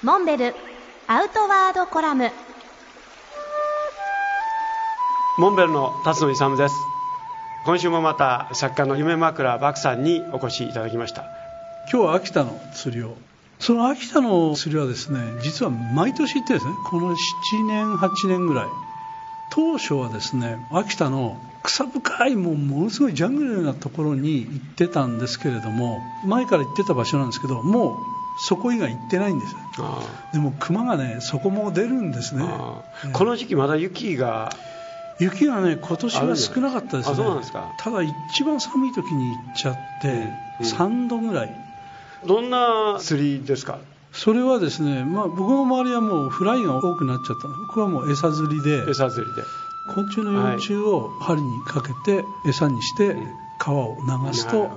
モンベルアウトワードコラム。モンベルの辰野勇です。今週もまた作家の夢枕漠さんにお越しいただきました。今日は秋田の釣りを。その秋田の釣りはですね実は毎年行ってですねこの7年8年ぐらい。当初はですね秋田の草深いもうものすごいジャングルなところに行ってたんですけれども前から行ってた場所なんですけどもうそこ以外行ってないんです。でも熊がねそこも出るんですね、この時期まだ雪が。雪がね今年は少なかったですね。そうなんですか。ただ一番寒い時に行っちゃって、うんうん、3度ぐらい。どんな釣りですか？それはですね、まあ、僕の周りはもうフライが多くなっちゃった僕はもう餌釣りで。餌釣りで。昆虫の幼虫を針にかけて餌にして川を流すと、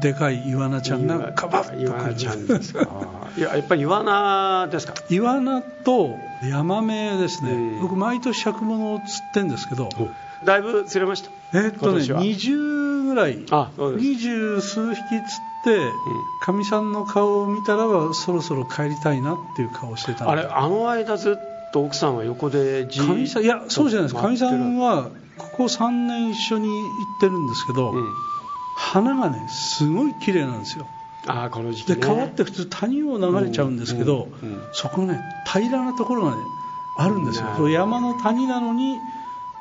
でかいイワナちゃんがカバッと来る。ちゃんですか。いややっぱりイワナですか？イワナとヤマメですね、僕毎年尺物を釣ってんですけど、だいぶ釣れました？えー、っとね20ぐらい。二十数匹釣ってかみ、さんの顔を見たらばそろそろ帰りたいなっていう顔してたあれあの間ずっと奥さんは横でじかみさんいやそうじゃないです。かみさんはここ3年一緒に行ってるんですけど、うん、花がねすごい綺麗なんですよ。あこの時期、ね、で川って普通谷を流れちゃうんですけど、うんうん、そこね平らなところがねあるんですよ、山の谷なのに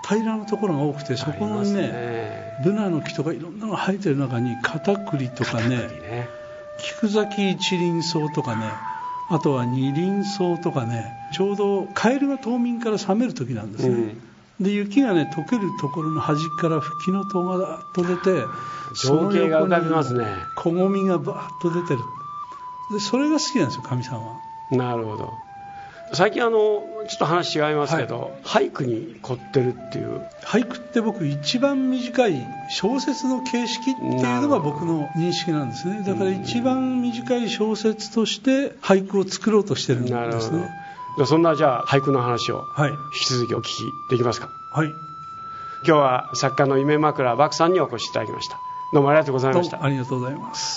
平らなところが多くてそこにねね。ブナの木とかいろんなのが生えてる中にカタクリとかねね。菊崎一輪草とかねあとは二輪草とかねちょうどカエルが冬眠から覚める時なんですね、うん、で雪がね溶けるところの端から吹きの塔がだっと出て情景が浮かびますね。小ごみがバーッと出てる。でそれが好きなんですよかみさんは。なるほど。最近あのちょっと話違いますけど、はい、俳句に凝ってるっていう。俳句って僕一番短い小説の形式っていうのが僕の認識なんですね。だから一番短い小説として俳句を作ろうとしてるんですねそんなじゃあ俳句の話を引き続きお聞きできますか？はい。今日は作家の夢枕漠さんにお越しいただきました。どうもありがとうございました。ありがとうございます